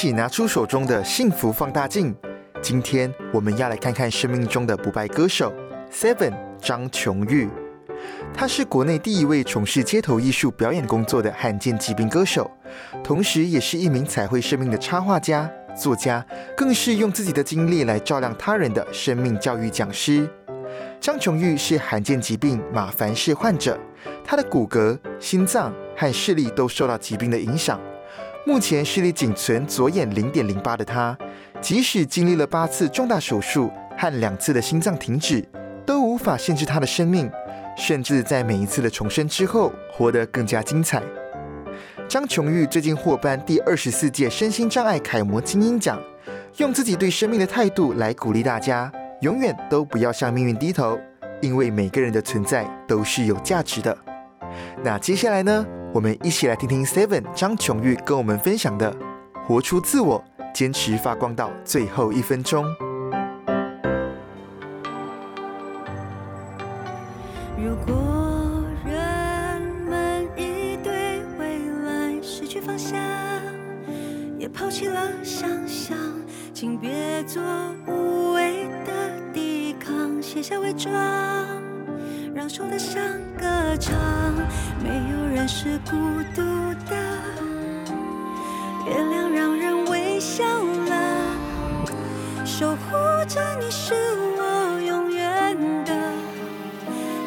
起拿出手中的幸福放大镜。今天我们要来看看生命中的不败歌手 Seven 张琼玉。他是国内第一位从事街头艺术表演工作的罕见疾病歌手，同时也是一名彩绘生命的插画家、作家，更是用自己的经历来照亮他人的生命教育讲师。张琼玉是罕见疾病马凡氏患者，他的骨骼、心脏和视力都受到疾病的影响。目前视力仅存左眼零点零八的他，即使经历了八次重大手术和两次的心脏停止，都无法限制他的生命。甚至在每一次的重生之后，活得更加精彩。张琼玉最近获颁第二十四届身心障碍楷模精英奖，用自己对生命的态度来鼓励大家，永远都不要向命运低头，因为每个人的存在都是有价值的。那接下来呢，我们一起来听听 Seven 张琼玉跟我们分享的：活出自我，坚持发光到最后一分钟。让手的像歌唱。没有人是孤独的，月亮让人微笑了，守护着你是我永远的。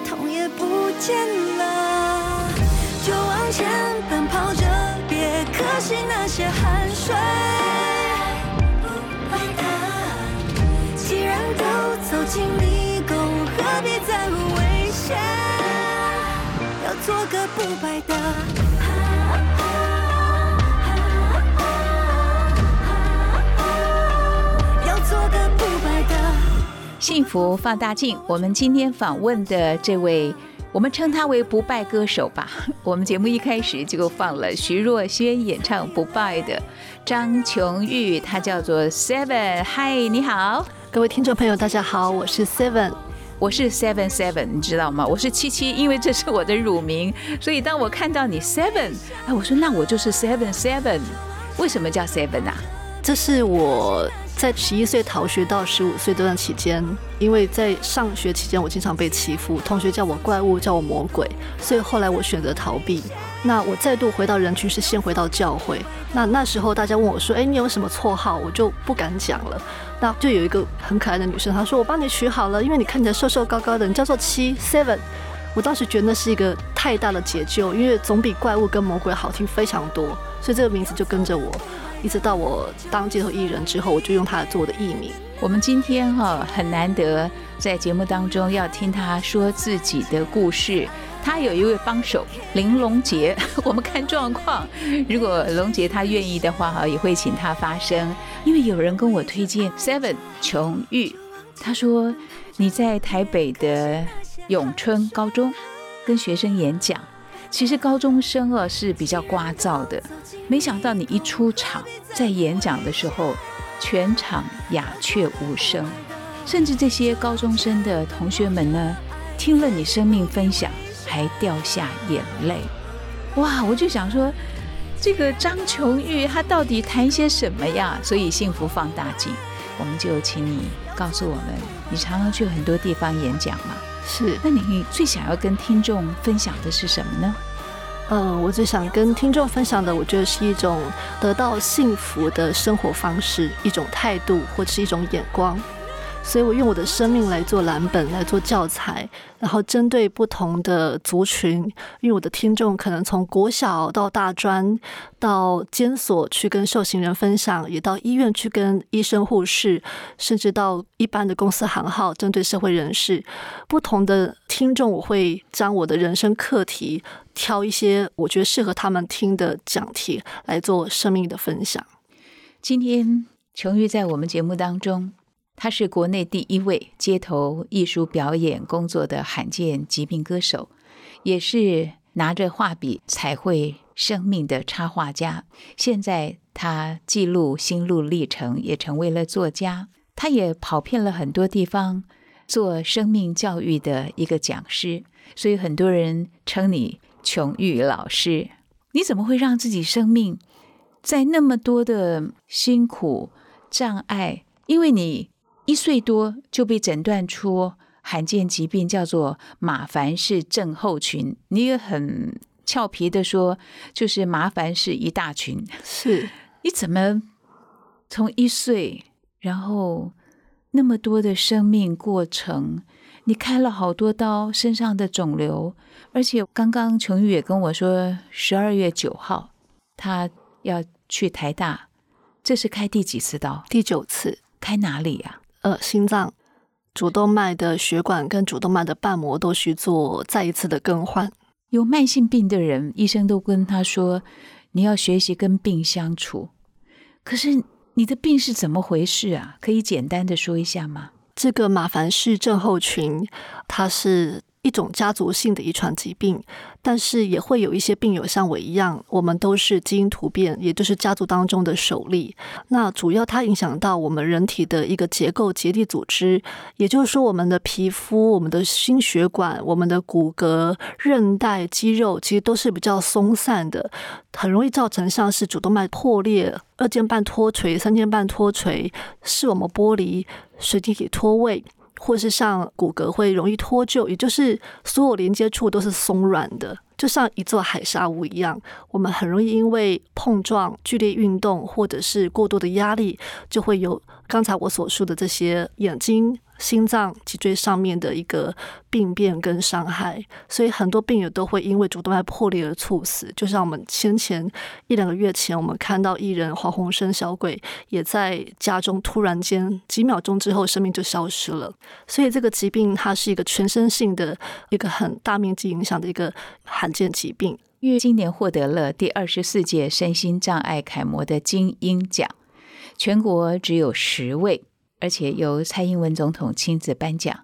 痛也不见了，就往前奔跑着，别可惜那些汗水。不会的，既然都走进不败的。要做个不败的。幸福放大镜，我们今天访问的这位，我们称他为不败歌手吧。我们节目一开始就放了徐若瑄演唱《不败》的张琼玉，他叫做 Seven。嗨，你好，各位听众朋友，大家好，我是 Seven。我是 Seven Seven，你知道吗？我是七七，因为这是我的乳名，所以当我看到你 Seven，哎，我说那我就是 Seven Seven。为什么叫 Seven 啊？这是我在十一岁逃学到十五岁这段期间，因为在上学期间我经常被欺负，同学叫我怪物，叫我魔鬼，所以后来我选择逃避。那我再度回到人群是先回到教会。那那时候大家问我说：“哎，你有什么绰号？”我就不敢讲了。那就有一个很可爱的女生，她说：“我帮你取好了，因为你看起来瘦瘦高高的，你叫做七 Seven。”我当时觉得那是一个太大的解救，因为总比怪物跟魔鬼好听非常多，所以这个名字就跟着我，一直到我当街头艺人之后，我就用它做我的艺名。我们今天哈很难得在节目当中要听他说自己的故事。他有一位帮手林龙杰，我们看状况，如果龙杰他愿意的话哈，也会请他发声。因为有人跟我推荐 Seven 琼玉，他说你在台北的永春高中跟学生演讲，其实高中生啊是比较聒噪的，没想到你一出场在演讲的时候，全场鸦雀无声，甚至这些高中生的同学们呢，听了你生命分享。还掉下眼泪，哇！我就想说，这个张琼玉他到底谈些什么呀？所以幸福放大镜，我们就请你告诉我们，你常常去很多地方演讲嘛？是。那你最想要跟听众分享的是什么呢？嗯，我最想跟听众分享的，我觉得是一种得到幸福的生活方式，一种态度，或者是一种眼光。所以我用我的生命来做蓝本，来做教材，然后针对不同的族群，因为我的听众可能从国小到大专，到监所去跟受刑人分享，也到医院去跟医生、护士，甚至到一般的公司行号，针对社会人士，不同的听众，我会将我的人生课题挑一些我觉得适合他们听的讲题来做生命的分享。今天琼玉在我们节目当中，他是国内第一位街头艺术表演工作的罕见疾病歌手，也是拿着画笔彩绘生命的插画家。现在他记录心路历程，也成为了作家。他也跑遍了很多地方，做生命教育的一个讲师，所以很多人称你琼玉老师。你怎么会让自己生命在那么多的辛苦障碍？因为你一岁多就被诊断出罕见疾病，叫做马凡氏症候群。你也很俏皮的说，就是麻烦是一大群。是你怎么从一岁，然后那么多的生命过程，你开了好多刀，身上的肿瘤，而且刚刚琼玉也跟我说，十二月九号他要去台大，这是开第几次刀？第九次，开哪里呀、呃，心脏、主动脉的血管跟主动脉的瓣膜都需做再一次的更换。有慢性病的人，医生都跟他说，你要学习跟病相处。可是你的病是怎么回事啊？可以简单的说一下吗？这个马凡氏症候群，它是一种家族性的遗传疾病，但是也会有一些病友像我一样，我们都是基因突变，也就是家族当中的首例。那主要它影响到我们人体的一个结构结缔组织，也就是说，我们的皮肤、我们的心血管、我们的骨骼、韧带、肌肉，其实都是比较松散的，很容易造成像是主动脉破裂、二尖瓣脱垂、三尖瓣脱垂、视网膜剥离、水晶体脱位。或是像骨骼会容易脱臼，也就是所有连接处都是松软的，就像一座海沙屋一样。我们很容易因为碰撞、剧烈运动或者是过多的压力，就会有刚才我所说的这些眼睛、心脏、脊椎上面的一个病变跟伤害。所以很多病友都会因为主动脉破裂而猝死。就像我们先前一两个月前，我们看到艺人黄鸿升小鬼也在家中突然间几秒钟之后生命就消失了。所以这个疾病它是一个全身性的一个很大面积影响的一个罕见疾病。因为今年获得了第二十四届身心障碍楷模的金鹰奖，全国只有十位，而且由蔡英文总统亲自颁奖。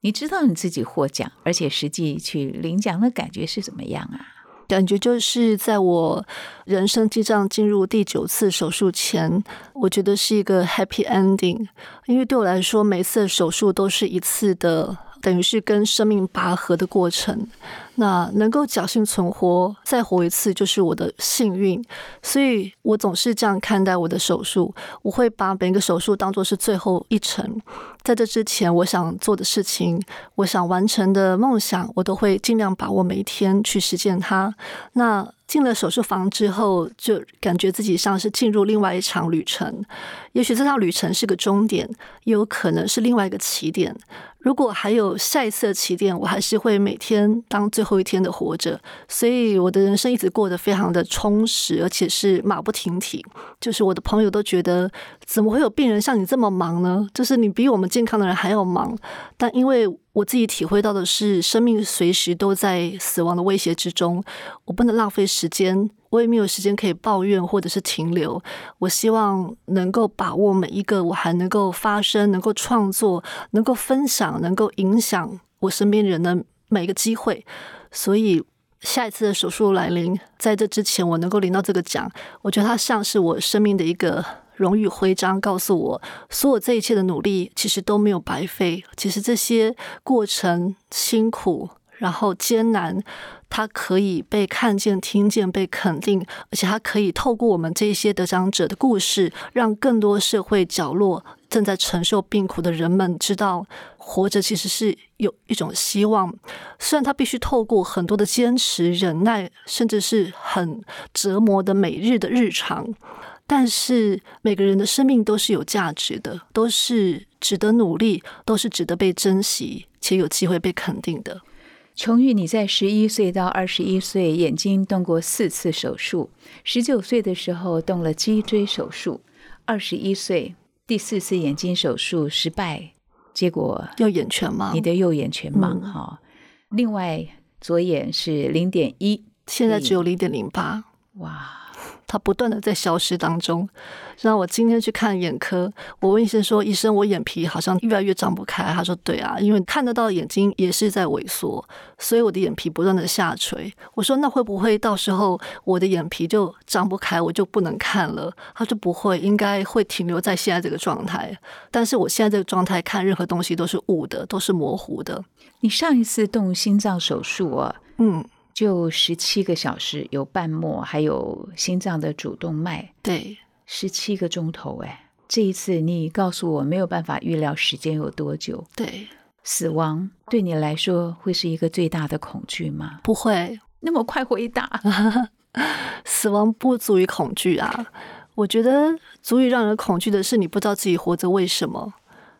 你知道你自己获奖，而且实际去领奖的感觉是怎么样啊？感觉就是在我人生记账进入第九次手术前，我觉得是一个 happy ending，因为对我来说，每次手术都是一次的，等于是跟生命拔河的过程。那能够侥幸存活，再活一次就是我的幸运，所以我总是这样看待我的手术。我会把每个手术当做是最后一程，在这之前，我想做的事情，我想完成的梦想，我都会尽量把握每一天去实践它。那进了手术房之后，就感觉自己像是进入另外一场旅程。也许这趟旅程是个终点，也有可能是另外一个起点。如果还有下一次的起点，我还是会每天当最后一天的活着。所以我的人生一直过得非常的充实，而且是马不停蹄。就是我的朋友都觉得，怎么会有病人像你这么忙呢？就是你比我们健康的人还要忙。但因为我自己体会到的是，生命随时都在死亡的威胁之中，我不能浪费时间，我也没有时间可以抱怨或者是停留。我希望能够把握每一个我还能够发声、能够创作、能够分享、能够影响我身边人的每一个机会。所以下一次的手术来临，在这之前我能够领到这个奖，我觉得它像是我生命的一个。荣誉徽章告诉我，所有这一切的努力其实都没有白费。其实这些过程辛苦，然后艰难，它可以被看见、听见、被肯定，而且它可以透过我们这些得奖者的故事，让更多社会角落正在承受病苦的人们知道，活着其实是有一种希望。虽然他必须透过很多的坚持、忍耐，甚至是很折磨的每日的日常。但是每个人的生命都是有价值的，都是值得努力，都是值得被珍惜且有机会被肯定的。琼玉，你在十一岁到二十一岁眼睛动过四次手术，十九岁的时候动了脊椎手术，二十一岁第四次眼睛手术失败，结果右眼全盲，你的右眼全盲嗯哈、另外左眼是零点一，现在只有零点零八。哇，它不断的在消失当中。让我今天去看眼科，我问医生说：“医生，我眼皮好像越来越张不开。”他说：“对啊，因为看得到眼睛也是在萎缩，所以我的眼皮不断的下垂。”我说：“那会不会到时候我的眼皮就张不开，我就不能看了？”他说：“不会，应该会停留在现在这个状态。但是我现在这个状态看任何东西都是雾的，都是模糊的。你上一次动心脏手术啊，嗯，就十七个小时，有瓣膜，还有心脏的主动脉，对，十七个钟头。哎，这一次你告诉我没有办法预料时间有多久，对，死亡对你来说会是一个最大的恐惧吗？不会，那么快回答，死亡不足以恐惧啊。我觉得足以让人恐惧的是，你不知道自己活着为什么。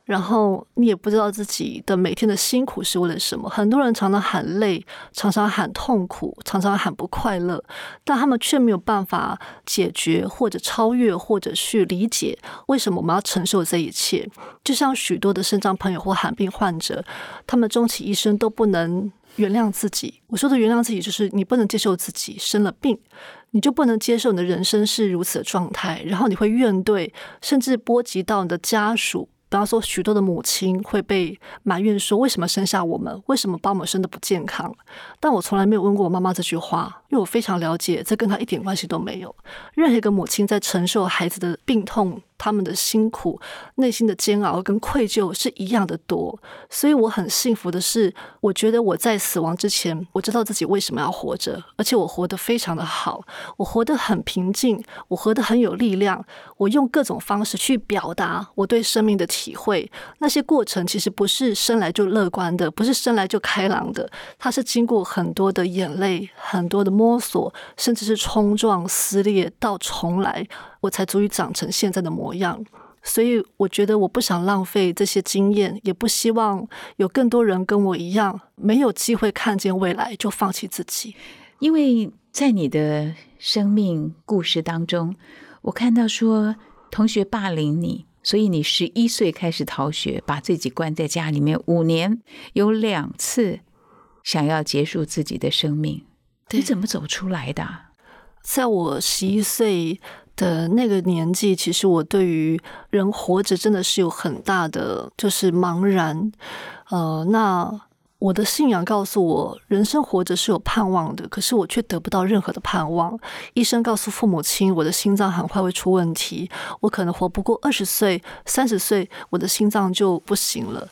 然后你也不知道自己的每天的辛苦是为了什么。很多人常常喊累，常常喊痛苦，常常喊不快乐，但他们却没有办法解决或者超越或者去理解为什么我们要承受这一切。就像许多的肾脏朋友或罕病患者，他们终其一生都不能原谅自己。我说的原谅自己，就是你不能接受自己生了病，你就不能接受你的人生是如此的状态，然后你会怨怼，甚至波及到你的家属。比方说，许多的母亲会被埋怨说：“为什么生下我们？为什么把我们生的不健康？”但我从来没有问过我妈妈这句话，因为我非常了解，这跟她一点关系都没有。任何一个母亲在承受孩子的病痛。他们的辛苦、内心的煎熬跟愧疚是一样的多，所以我很幸福的是，我觉得我在死亡之前，我知道自己为什么要活着，而且我活得非常的好，我活得很平静，我活得很有力量，我用各种方式去表达我对生命的体会。那些过程其实不是生来就乐观的，不是生来就开朗的，它是经过很多的眼泪、很多的摸索，甚至是冲撞、撕裂到重来。我才足以长成现在的模样，所以我觉得我不想浪费这些经验，也不希望有更多人跟我一样没有机会看见未来就放弃自己。因为在你的生命故事当中，我看到说同学霸凌你，所以你十一岁开始逃学，把自己关在家里面五年，有两次想要结束自己的生命，你怎么走出来的？在我十一岁。的那个年纪，其实我对于人活着真的是有很大的就是茫然。呃，那我的信仰告诉我，人生活着是有盼望的，可是我却得不到任何的盼望。医生告诉父母亲，我的心脏很快会出问题，我可能活不过二十岁、三十岁，我的心脏就不行了。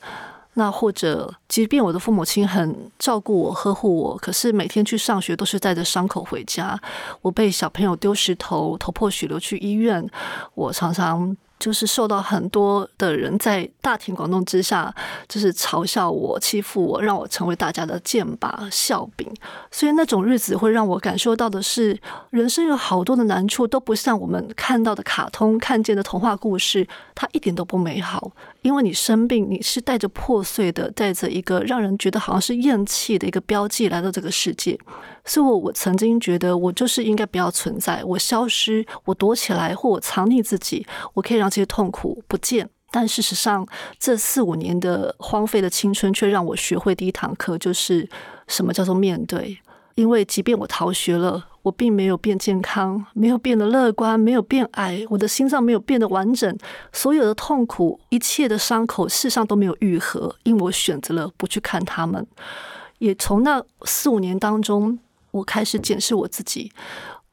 那或者，即便我的父母亲很照顾我、呵护我，可是每天去上学都是带着伤口回家。我被小朋友丢石头，头破血流去医院。我常常。就是受到很多的人在大庭广众之下，就是嘲笑我、欺负我，让我成为大家的箭靶、笑柄。所以那种日子会让我感受到的是，人生有好多的难处，都不像我们看到的卡通、看见的童话故事，它一点都不美好。因为你生病，你是带着破碎的，带着一个让人觉得好像是厌弃的一个标记来到这个世界。所以，我我曾经觉得，我就是应该不要存在，我消失，我躲起来，或我藏匿自己，我可以让这些痛苦不见。但事实上，这四五年的荒废的青春，却让我学会第一堂课，就是什么叫做面对。因为即便我逃学了，我并没有变健康，没有变得乐观，没有变矮，我的心脏没有变得完整，所有的痛苦，一切的伤口，事实上都没有愈合，因为我选择了不去看他们。也从那四五年当中。我开始检视我自己，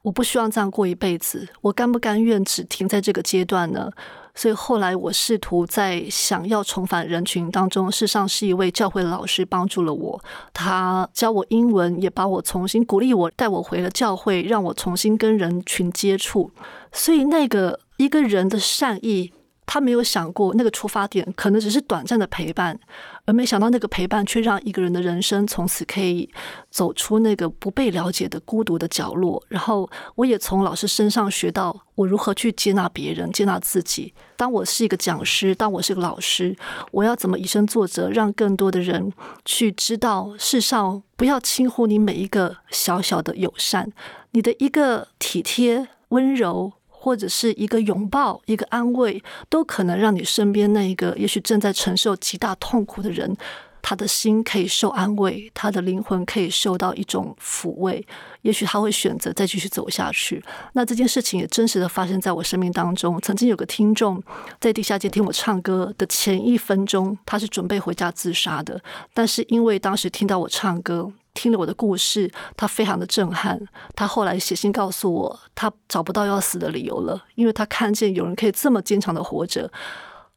我不希望这样过一辈子，我甘不甘愿只停在这个阶段呢？所以后来我试图在想要重返人群当中，事实上是一位教会老师帮助了我，他教我英文，也把我重新鼓励我，带我回了教会，让我重新跟人群接触。所以那个一个人的善意。他没有想过那个出发点可能只是短暂的陪伴，而没想到那个陪伴却让一个人的人生从此可以走出那个不被了解的孤独的角落。然后，我也从老师身上学到我如何去接纳别人、接纳自己。当我是一个讲师，当我是个老师，我要怎么以身作则，让更多的人去知道，世上不要轻忽你每一个小小的友善，你的一个体贴、温柔。或者是一个拥抱，一个安慰，都可能让你身边那一个也许正在承受极大痛苦的人，他的心可以受安慰，他的灵魂可以受到一种抚慰，也许他会选择再继续走下去。那这件事情也真实的发生在我生命当中。曾经有个听众在地下街听我唱歌的前一分钟，他是准备回家自杀的，但是因为当时听到我唱歌。听了我的故事，他非常的震撼。他后来写信告诉我，他找不到要死的理由了，因为他看见有人可以这么坚强的活着。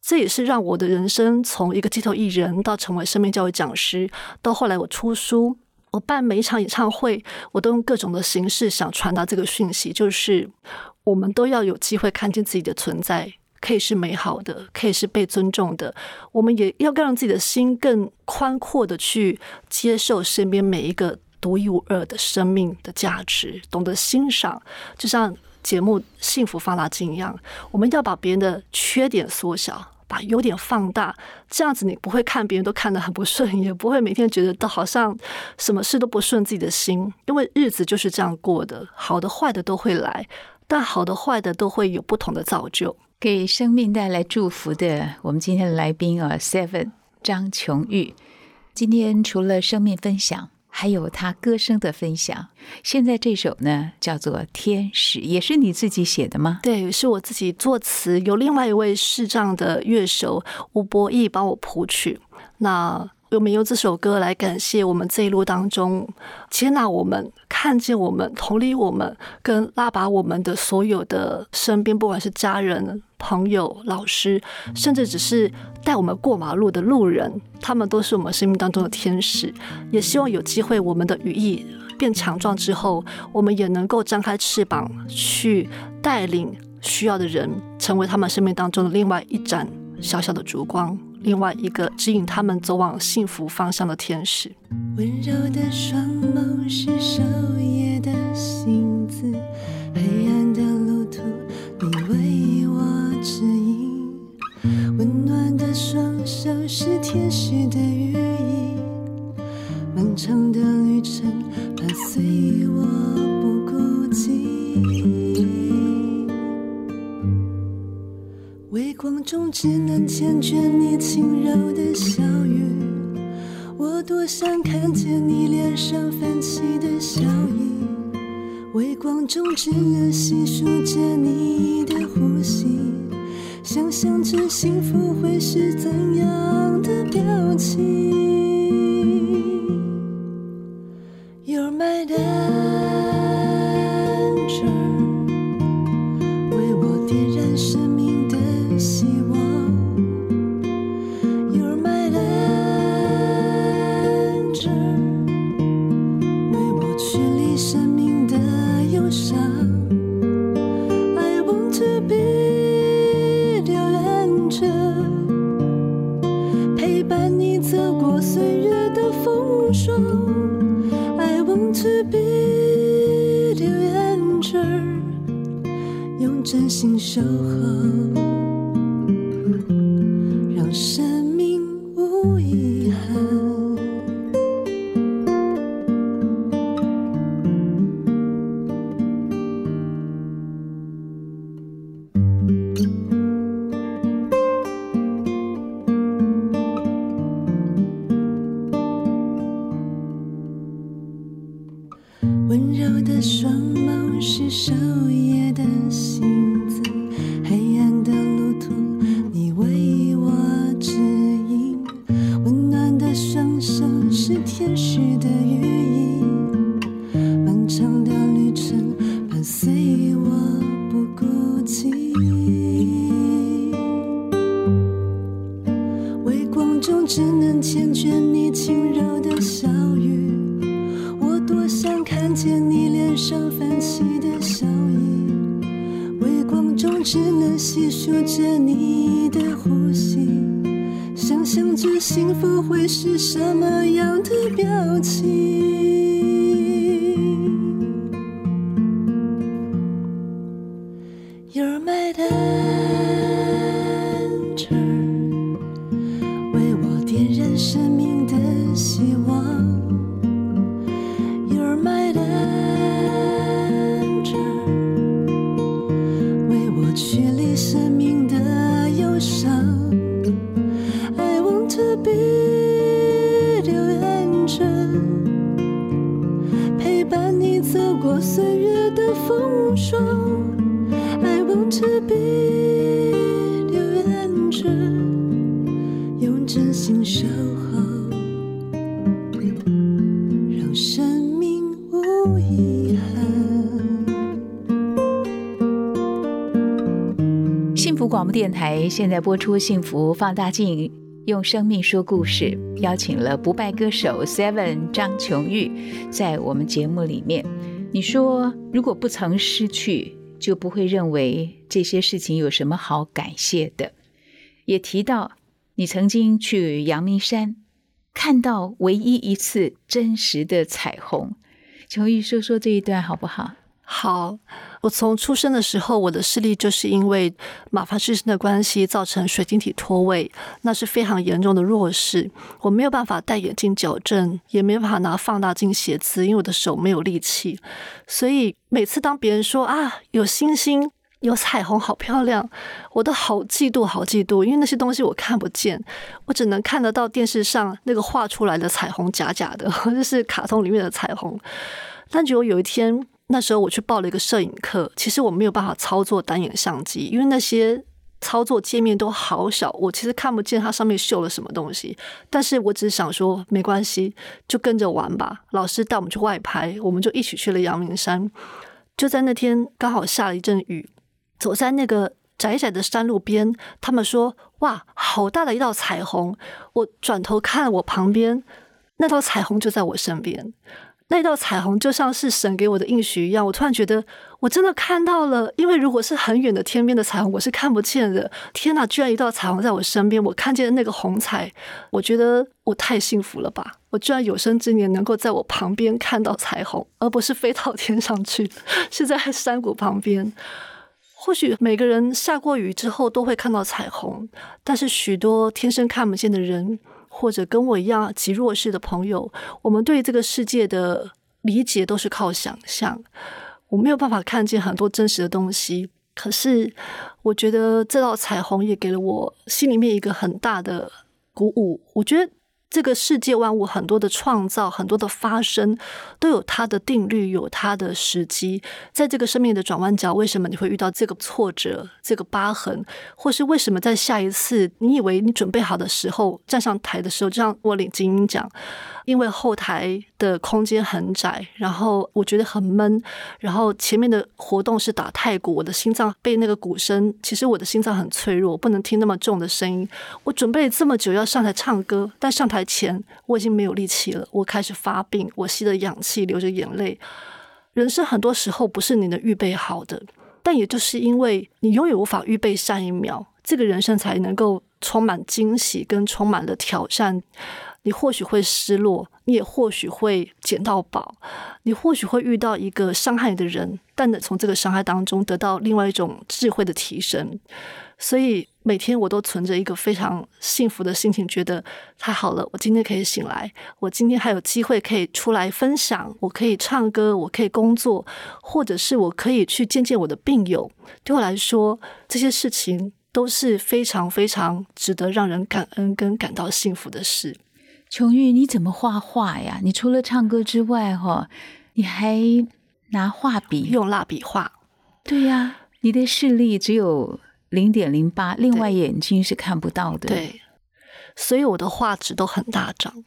这也是让我的人生从一个街头艺人到成为生命教育讲师，到后来我出书，我办每一场演唱会，我都用各种的形式想传达这个讯息，就是我们都要有机会看见自己的存在。可以是美好的，可以是被尊重的。我们也要让自己的心更宽阔的去接受身边每一个独一无二的生命的价值，懂得欣赏。就像节目《幸福放大镜》一样，我们要把别人的缺点缩小，把优点放大。这样子，你不会看别人都看得很不顺，也不会每天觉得都好像什么事都不顺自己的心。因为日子就是这样过的，好的坏的都会来，但好的坏的都会有不同的造就。给生命带来祝福的，我们今天的来宾啊，Seven 张琼玉。今天除了生命分享，还有他歌声的分享。现在这首呢，叫做《天使》，也是你自己写的吗？对，是我自己作词，有另外一位视障的乐手吴博义帮我谱曲。那我们用这首歌来感谢我们这一路当中接纳我们、看见我们、同理我们、跟拉拔我们的所有的身边，不管是家人。朋友、老师，甚至只是带我们过马路的路人，他们都是我们生命当中的天使。也希望有机会，我们的羽翼变强壮之后，我们也能够张开翅膀，去带领需要的人，成为他们生命当中的另外一盏小小的烛光，另外一个指引他们走往幸福方向的天使。温柔的双眸是守夜的星子，黑暗的路途，你为我。指引，温暖的双手是天使的羽翼，漫长的旅程伴随我微光中只能缱绻你轻柔的笑语，我多想看见你脸上泛起的笑意。微光中只能细数着你的呼吸。想象着幸福会是怎样的表情。You're my danger，只能细数着你的呼吸想象着幸福会是什么样的表情。电台现在播出《幸福放大镜》，用生命说故事，邀请了不败歌手 Seven 张琼玉在我们节目里面。你说，如果不曾失去，就不会认为这些事情有什么好感谢的。也提到你曾经去阳明山看到唯一一次真实的彩虹，琼玉说说这一段好不好？好，我从出生的时候，我的视力就是因为马凡氏症的关系造成水晶体脱位，那是非常严重的弱视。我没有办法戴眼镜矫正，也没有办法拿放大镜写字，因为我的手没有力气。所以每次当别人说啊有星星、有彩虹，好漂亮，我都好嫉妒、好嫉妒，因为那些东西我看不见，我只能看得到电视上那个画出来的彩虹，假假的，就是卡通里面的彩虹。但结果有一天。那时候我去报了一个摄影课，其实我没有办法操作单眼相机，因为那些操作界面都好小，我其实看不见它上面绣了什么东西。但是我只想说，没关系，就跟着玩吧。老师带我们去外拍，我们就一起去了阳明山。就在那天刚好下了一阵雨，走在那个窄窄的山路边，他们说：“哇，好大的一道彩虹！”我转头看我旁边，那道彩虹就在我身边。那道彩虹就像是神给我的应许一样，我突然觉得我真的看到了。因为如果是很远的天边的彩虹，我是看不见的。天哪，居然一道彩虹在我身边，我看见那个红彩，我觉得我太幸福了吧！我居然有生之年能够在我旁边看到彩虹，而不是飞到天上去，是在山谷旁边。或许每个人下过雨之后都会看到彩虹，但是许多天生看不见的人。或者跟我一样极弱势的朋友，我们对这个世界的理解都是靠想象，我没有办法看见很多真实的东西。可是，我觉得这道彩虹也给了我心里面一个很大的鼓舞。我觉得。这个世界万物很多的创造，很多的发生，都有它的定律，有它的时机。在这个生命的转弯角，为什么你会遇到这个挫折、这个疤痕，或是为什么在下一次你以为你准备好的时候，站上台的时候，就像我领金鹰奖，因为后台的空间很窄，然后我觉得很闷，然后前面的活动是打太鼓，我的心脏被那个鼓声，其实我的心脏很脆弱，不能听那么重的声音。我准备这么久要上台唱歌，但上台。前我已经没有力气了，我开始发病，我吸着氧气，流着眼泪。人生很多时候不是你能预备好的，但也就是因为你永远无法预备下一秒，这个人生才能够充满惊喜跟充满了挑战。你或许会失落，你也或许会捡到宝，你或许会遇到一个伤害你的人，但能从这个伤害当中得到另外一种智慧的提升。所以每天我都存着一个非常幸福的心情，觉得太好了，我今天可以醒来，我今天还有机会可以出来分享，我可以唱歌，我可以工作，或者是我可以去见见我的病友。对我来说，这些事情都是非常非常值得让人感恩跟感到幸福的事。琼玉，你怎么画画呀？你除了唱歌之外，哈，你还拿画笔用蜡笔画？对呀，你的视力只有。零点零八，另外眼睛是看不到的。对，所以我的画纸都很大张，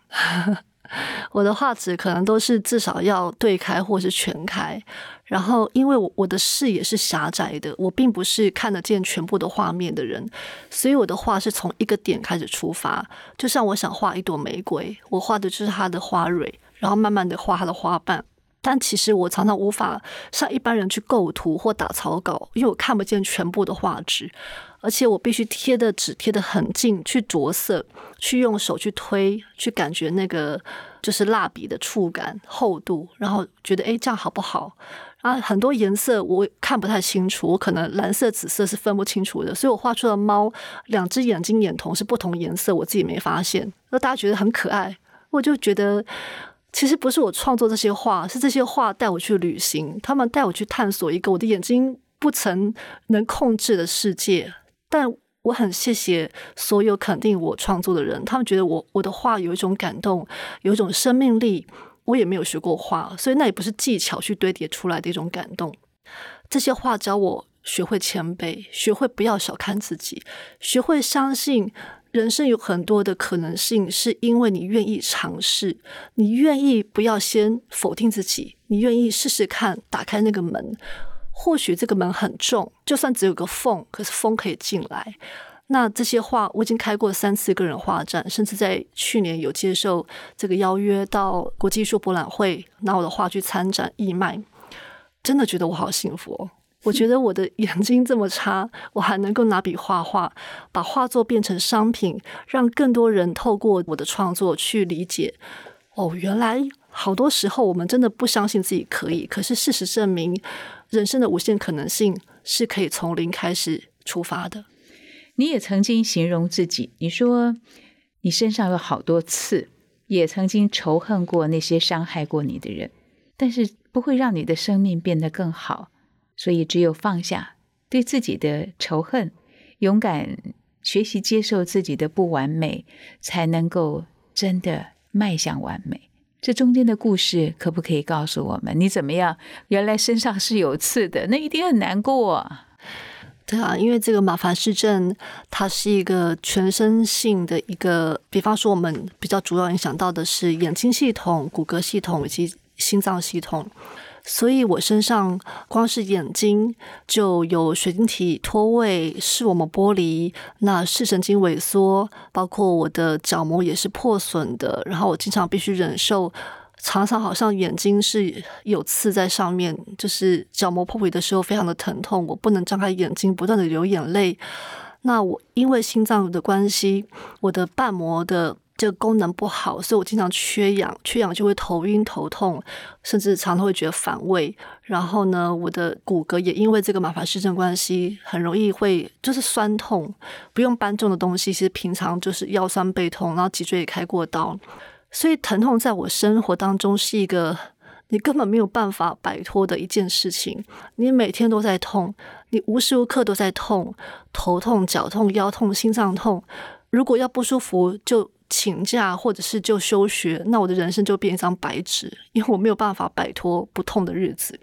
我的画纸可能都是至少要对开或是全开。然后，因为我我的视野是狭窄的，我并不是看得见全部的画面的人，所以我的画是从一个点开始出发。就像我想画一朵玫瑰，我画的就是它的花蕊，然后慢慢的画它的花瓣。但其实我常常无法像一般人去构图或打草稿，因为我看不见全部的画质，而且我必须贴的纸贴的很近，去着色，去用手去推，去感觉那个就是蜡笔的触感、厚度，然后觉得哎这样好不好？啊，很多颜色我看不太清楚，我可能蓝色、紫色是分不清楚的，所以我画出的猫两只眼睛眼瞳是不同颜色，我自己没发现，那大家觉得很可爱，我就觉得。其实不是我创作这些画，是这些画带我去旅行，他们带我去探索一个我的眼睛不曾能控制的世界。但我很谢谢所有肯定我创作的人，他们觉得我我的画有一种感动，有一种生命力。我也没有学过画，所以那也不是技巧去堆叠出来的一种感动。这些话教我学会谦卑，学会不要小看自己，学会相信人生有很多的可能性，是因为你愿意尝试，你愿意不要先否定自己，你愿意试试看打开那个门。或许这个门很重，就算只有个缝，可是风可以进来。那这些画我已经开过三次个人画展，甚至在去年有接受这个邀约到国际艺术博览会拿我的画去参展义卖，真的觉得我好幸福哦！我觉得我的眼睛这么差，我还能够拿笔画画，把画作变成商品，让更多人透过我的创作去理解。哦，原来好多时候我们真的不相信自己可以，可是事实证明。人生的无限可能性是可以从零开始出发的。你也曾经形容自己，你说你身上有好多刺，也曾经仇恨过那些伤害过你的人，但是不会让你的生命变得更好。所以，只有放下对自己的仇恨，勇敢学习接受自己的不完美，才能够真的迈向完美。这中间的故事可不可以告诉我们，你怎么样？原来身上是有刺的，那一定很难过。对啊，因为这个马凡氏症，它是一个全身性的一个，比方说我们比较主要影响到的是眼睛系统、骨骼系统以及心脏系统。所以我身上光是眼睛就有水晶体脱位、视网膜剥离，那视神经萎缩，包括我的角膜也是破损的。然后我经常必须忍受，常常好像眼睛是有刺在上面，就是角膜破皮的时候非常的疼痛，我不能张开眼睛，不断的流眼泪。那我因为心脏的关系，我的瓣膜的。这个功能不好，所以我经常缺氧，缺氧就会头晕头痛，甚至常常会觉得反胃。然后呢，我的骨骼也因为这个麻烦失症关系，很容易会就是酸痛，不用搬重的东西，其实平常就是腰酸背痛，然后脊椎也开过刀，所以疼痛在我生活当中是一个你根本没有办法摆脱的一件事情。你每天都在痛，你无时无刻都在痛，头痛、脚痛、腰痛、心脏痛，如果要不舒服就。请假或者是就休学，那我的人生就变一张白纸，因为我没有办法摆脱不痛的日子。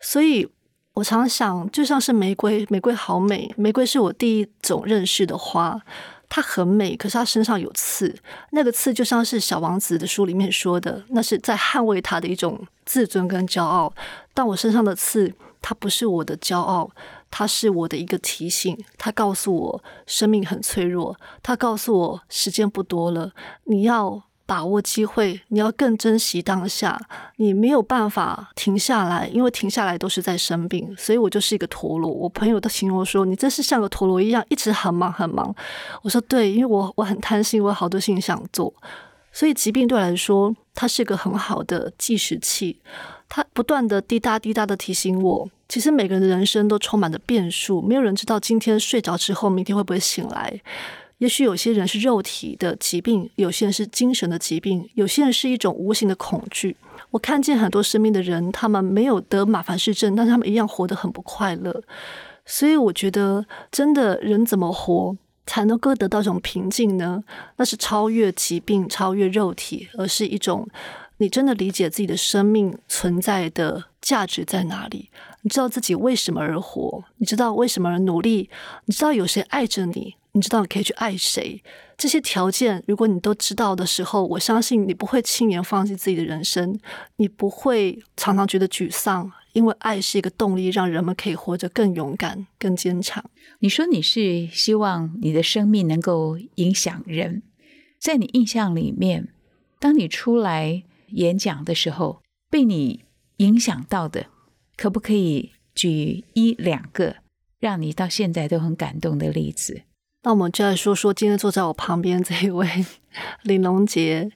所以我常想，就像是玫瑰，玫瑰好美，玫瑰是我第一种认识的花，它很美，可是它身上有刺，那个刺就像是小王子的书里面说的，那是在捍卫他的一种自尊跟骄傲。但我身上的刺，它不是我的骄傲。它是我的一个提醒，它告诉我生命很脆弱，它告诉我时间不多了，你要把握机会，你要更珍惜当下，你没有办法停下来，因为停下来都是在生病，所以我就是一个陀螺。我朋友都形容说，你真是像个陀螺一样，一直很忙很忙。我说对，因为我我很贪心，我有好多事情想做，所以疾病对我来说，它是一个很好的计时器。它不断的滴答滴答的提醒我，其实每个人的人生都充满着变数，没有人知道今天睡着之后，明天会不会醒来。也许有些人是肉体的疾病，有些人是精神的疾病，有些人是一种无形的恐惧。我看见很多生命的人，他们没有得马凡氏症，但他们一样活得很不快乐。所以我觉得，真的人怎么活才能够得到一种平静呢？那是超越疾病、超越肉体，而是一种。你真的理解自己的生命存在的价值在哪里？你知道自己为什么而活？你知道为什么而努力？你知道有谁爱着你？你知道你可以去爱谁？这些条件，如果你都知道的时候，我相信你不会轻言放弃自己的人生，你不会常常觉得沮丧，因为爱是一个动力，让人们可以活着更勇敢、更坚强。你说你是希望你的生命能够影响人，在你印象里面，当你出来。演讲的时候被你影响到的，可不可以举一两个让你到现在都很感动的例子？那我们就来说说今天坐在我旁边这一位 林龙杰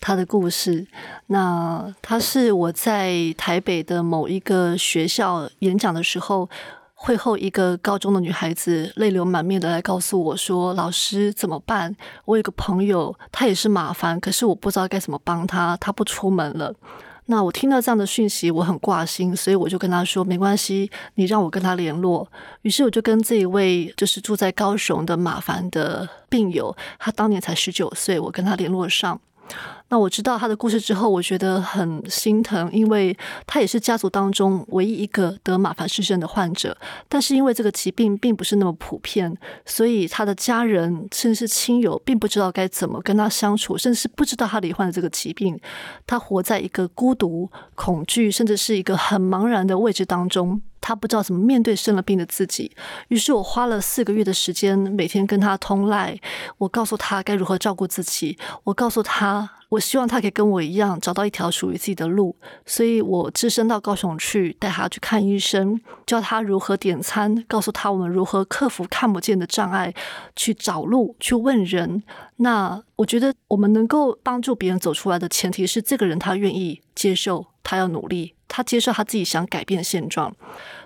他的故事。那他是我在台北的某一个学校演讲的时候。会后，一个高中的女孩子泪流满面的来告诉我说：“老师怎么办？我有个朋友，他也是麻烦，可是我不知道该怎么帮他，他不出门了。”那我听到这样的讯息，我很挂心，所以我就跟他说：“没关系，你让我跟他联络。”于是我就跟这一位就是住在高雄的马凡的病友，他当年才十九岁，我跟他联络上。那我知道他的故事之后，我觉得很心疼，因为他也是家族当中唯一一个得马凡氏症的患者。但是因为这个疾病并不是那么普遍，所以他的家人甚至是亲友并不知道该怎么跟他相处，甚至是不知道他罹患的这个疾病。他活在一个孤独、恐惧，甚至是一个很茫然的位置当中。他不知道怎么面对生了病的自己，于是我花了四个月的时间，每天跟他通赖。我告诉他该如何照顾自己，我告诉他，我希望他可以跟我一样找到一条属于自己的路。所以我只身到高雄去带他去看医生，教他如何点餐，告诉他我们如何克服看不见的障碍，去找路，去问人。那我觉得我们能够帮助别人走出来的前提是，这个人他愿意接受，他要努力。他接受他自己想改变现状，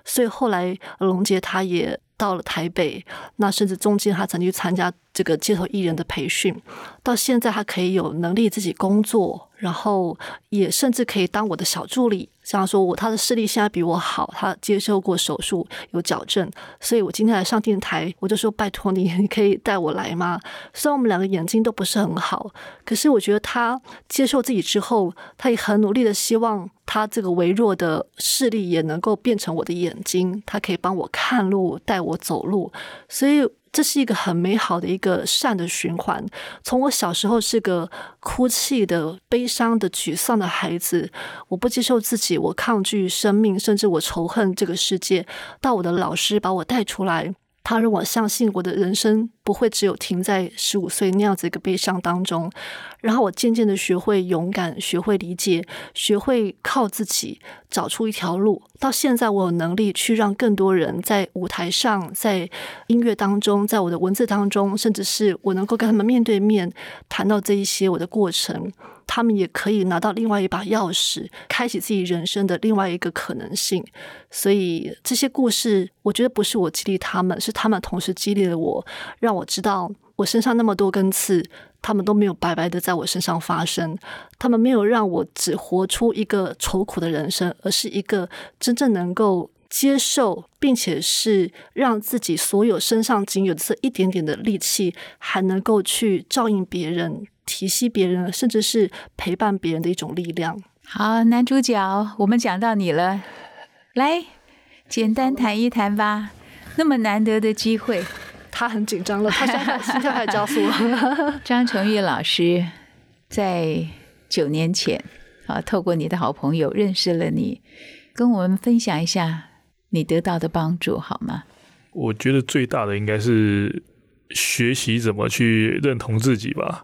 所以后来龙杰他也到了台北，那甚至中间他曾经参加这个街头艺人的培训，到现在他可以有能力自己工作，然后也甚至可以当我的小助理。像说我他的视力现在比我好，他接受过手术有矫正，所以我今天来上电台，我就说拜托你，你可以带我来吗？虽然我们两个眼睛都不是很好，可是我觉得他接受自己之后，他也很努力的希望他这个微弱的视力也能够变成我的眼睛，他可以帮我看路，带我走路，所以。这是一个很美好的一个善的循环。从我小时候是个哭泣的、悲伤的、沮丧的孩子，我不接受自己，我抗拒生命，甚至我仇恨这个世界，到我的老师把我带出来。他让我相信我的人生不会只有停在十五岁那样子一个悲伤当中，然后我渐渐的学会勇敢，学会理解，学会靠自己找出一条路。到现在，我有能力去让更多人在舞台上、在音乐当中、在我的文字当中，甚至是我能够跟他们面对面谈到这一些我的过程。他们也可以拿到另外一把钥匙，开启自己人生的另外一个可能性。所以这些故事，我觉得不是我激励他们，是他们同时激励了我，让我知道我身上那么多根刺，他们都没有白白的在我身上发生。他们没有让我只活出一个愁苦的人生，而是一个真正能够接受，并且是让自己所有身上仅有的这一点点的力气，还能够去照应别人。体恤别人，甚至是陪伴别人的一种力量。好，男主角，我们讲到你了，来，简单谈一谈吧。那么难得的机会，他很紧张了，他现在心跳还加速。张成玉老师在九年前啊，透过你的好朋友认识了你，跟我们分享一下你得到的帮助好吗？我觉得最大的应该是学习怎么去认同自己吧。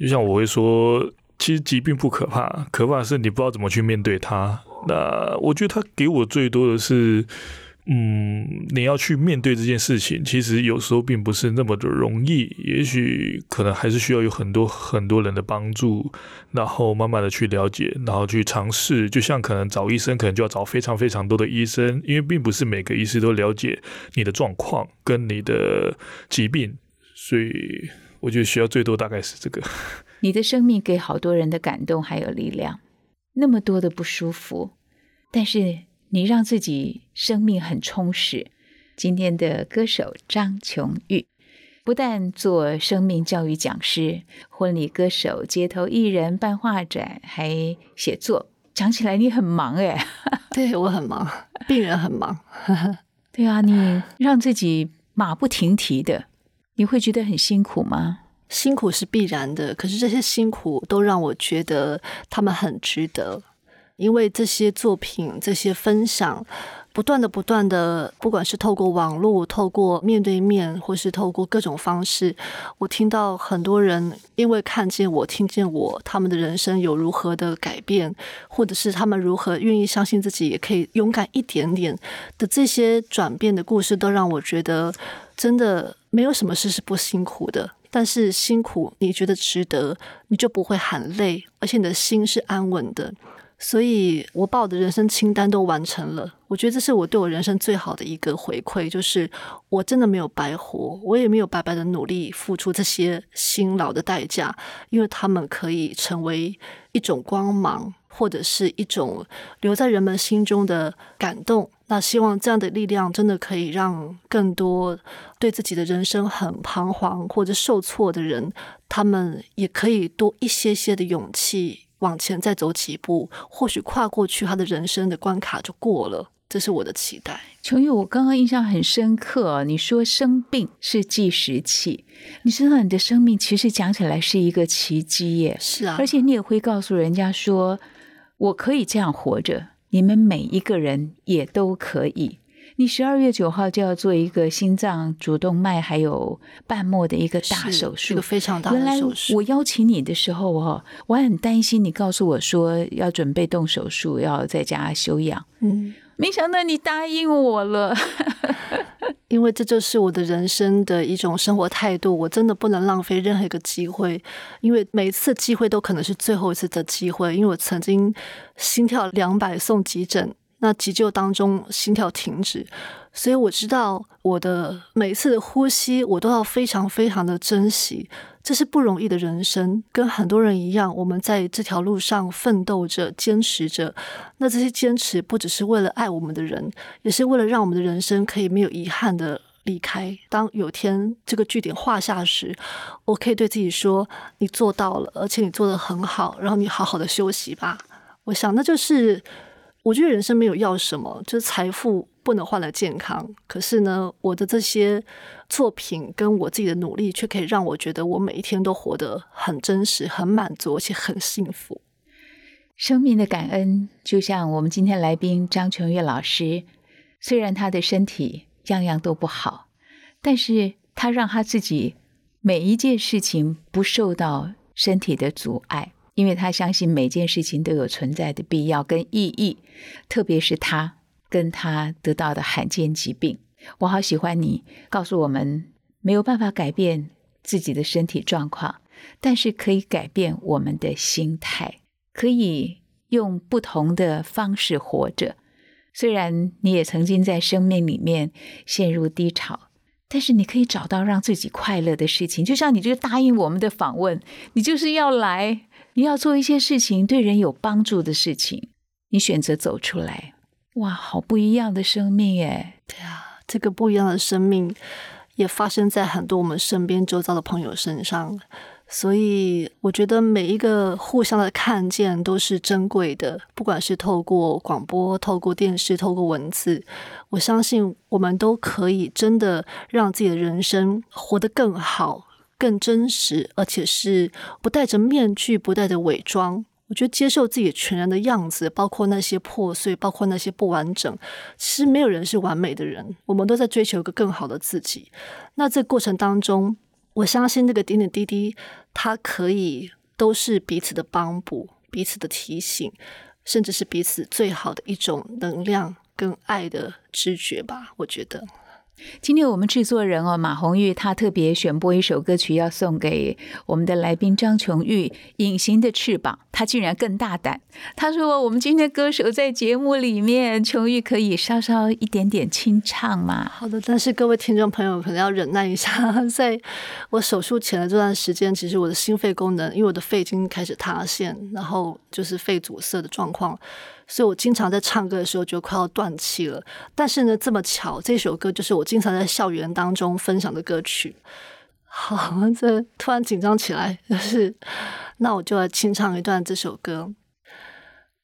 就像我会说，其实疾病不可怕，可怕是你不知道怎么去面对它。那我觉得他给我最多的是，嗯，你要去面对这件事情，其实有时候并不是那么的容易，也许可能还是需要有很多很多人的帮助，然后慢慢的去了解，然后去尝试。就像可能找医生，可能就要找非常非常多的医生，因为并不是每个医师都了解你的状况跟你的疾病，所以。我觉得需要最多大概是这个。你的生命给好多人的感动还有力量，那么多的不舒服，但是你让自己生命很充实。今天的歌手张琼玉，不但做生命教育讲师、婚礼歌手、街头艺人、办画展，还写作。讲起来你很忙哎，对我很忙，病人很忙。对啊，你让自己马不停蹄的。你会觉得很辛苦吗？辛苦是必然的，可是这些辛苦都让我觉得他们很值得，因为这些作品、这些分享，不断的、不断的，不管是透过网络、透过面对面，或是透过各种方式，我听到很多人因为看见我、听见我，他们的人生有如何的改变，或者是他们如何愿意相信自己也可以勇敢一点点的这些转变的故事，都让我觉得真的。没有什么事是不辛苦的，但是辛苦你觉得值得，你就不会喊累，而且你的心是安稳的。所以我把我的人生清单都完成了，我觉得这是我对我人生最好的一个回馈，就是我真的没有白活，我也没有白白的努力付出这些辛劳的代价，因为他们可以成为一种光芒，或者是一种留在人们心中的感动。那希望这样的力量真的可以让更多对自己的人生很彷徨或者受挫的人，他们也可以多一些些的勇气往前再走几步，或许跨过去他的人生的关卡就过了。这是我的期待。琼玉，我刚刚印象很深刻，你说生病是计时器，你知道你的生命其实讲起来是一个奇迹耶。是啊，而且你也会告诉人家说，我可以这样活着，你们每一个人也都可以。你十二月九号就要做一个心脏主动脉还有瓣膜的一个大手术，一个非常大原来的手术。我邀请你的时候哦，我很担心，你告诉我说要准备动手术，要在家休养。嗯，没想到你答应我了。因为这就是我的人生的一种生活态度，我真的不能浪费任何一个机会，因为每次机会都可能是最后一次的机会。因为我曾经心跳两百送急诊，那急救当中心跳停止，所以我知道我的每一次的呼吸，我都要非常非常的珍惜。这是不容易的人生，跟很多人一样，我们在这条路上奋斗着、坚持着。那这些坚持不只是为了爱我们的人，也是为了让我们的人生可以没有遗憾的离开。当有天这个句点画下时，我可以对自己说：“你做到了，而且你做得很好，然后你好好的休息吧。”我想，那就是我觉得人生没有要什么，就是财富不能换来健康。可是呢，我的这些作品跟我自己的努力，却可以让我觉得我每一天都活得很真实、很满足，而且很幸福。生命的感恩，就像我们今天来宾张琼月老师，虽然他的身体样样都不好，但是他让他自己每一件事情不受到身体的阻碍，因为他相信每件事情都有存在的必要跟意义，特别是他跟他得到的罕见疾病。我好喜欢你告诉我们，没有办法改变自己的身体状况，但是可以改变我们的心态。可以用不同的方式活着。虽然你也曾经在生命里面陷入低潮，但是你可以找到让自己快乐的事情。就像你这个答应我们的访问，你就是要来，你要做一些事情对人有帮助的事情。你选择走出来，哇，好不一样的生命诶！对啊，这个不一样的生命也发生在很多我们身边周遭的朋友身上。所以，我觉得每一个互相的看见都是珍贵的，不管是透过广播、透过电视、透过文字，我相信我们都可以真的让自己的人生活得更好、更真实，而且是不戴着面具、不带着伪装。我觉得接受自己全然的样子，包括那些破碎，包括那些不完整，其实没有人是完美的人，我们都在追求一个更好的自己。那这过程当中，我相信那个点点滴滴，它可以都是彼此的帮补、彼此的提醒，甚至是彼此最好的一种能量跟爱的知觉吧。我觉得。今天我们制作人哦马红玉，他特别选播一首歌曲要送给我们的来宾张琼玉，《隐形的翅膀》。他竟然更大胆，他说：“我们今天歌手在节目里面，琼玉可以稍稍一点点清唱吗？”好的，但是各位听众朋友可能要忍耐一下，在我手术前的这段时间，其实我的心肺功能，因为我的肺已经开始塌陷，然后就是肺阻塞的状况。所以我经常在唱歌的时候就快要断气了，但是呢，这么巧，这首歌就是我经常在校园当中分享的歌曲。好，这突然紧张起来，就是那我就来清唱一段这首歌。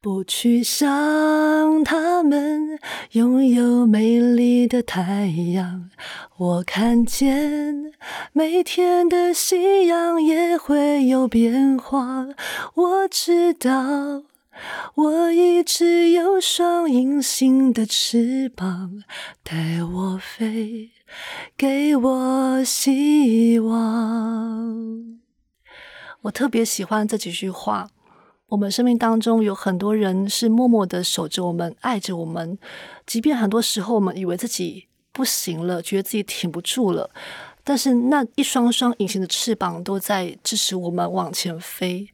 不去想他们拥有美丽的太阳，我看见每天的夕阳也会有变化，我知道。我一直有双隐形的翅膀，带我飞，给我希望。我特别喜欢这几句话。我们生命当中有很多人是默默的守着我们，爱着我们，即便很多时候我们以为自己不行了，觉得自己挺不住了，但是那一双双隐形的翅膀都在支持我们往前飞。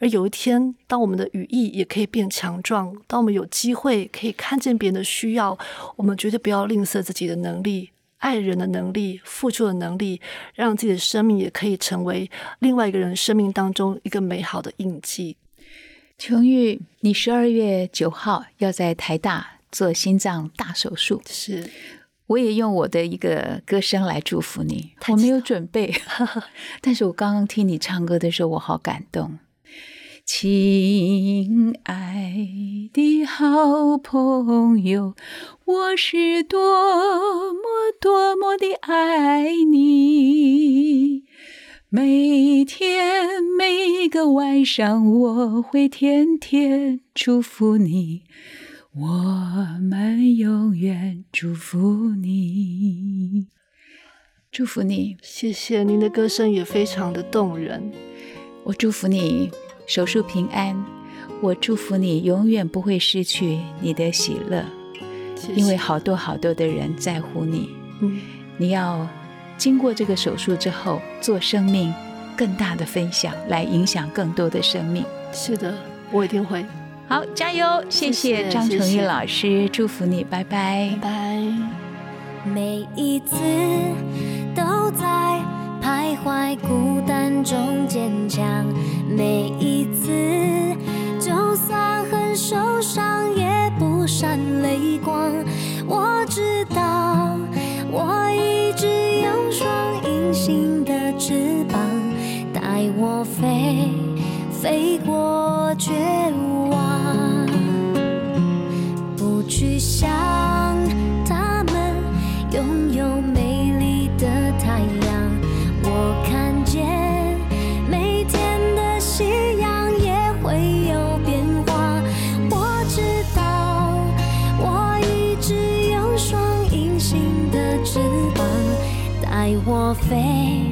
而有一天，当我们的羽翼也可以变强壮，当我们有机会可以看见别人的需要，我们绝对不要吝啬自己的能力、爱人的能力、付出的能力，让自己的生命也可以成为另外一个人生命当中一个美好的印记。琼玉，你十二月九号要在台大做心脏大手术，是我也用我的一个歌声来祝福你。我没有准备，但是我刚刚听你唱歌的时候，我好感动。亲爱的好朋友，我是多么多么的爱你。每天每个晚上，我会天天祝福你。我们永远祝福你，祝福你。谢谢您的歌声也非常的动人。我祝福你手术平安，我祝福你永远不会失去你的喜乐，谢谢因为好多好多的人在乎你。嗯，你要经过这个手术之后，做生命更大的分享，来影响更多的生命。是的，我一定会。好，加油！谢谢张成玉谢谢老师，祝福你，拜拜拜拜。每一次都在徘徊孤单中坚强，每一次就算很受伤也不闪泪光。我知道，我一直有双隐形的翅膀，带我飞，飞过绝望。去想他们拥有美丽的太阳，我看见每天的夕阳。也会有变化。我知道，我一直有双隐形的翅膀，带我飞，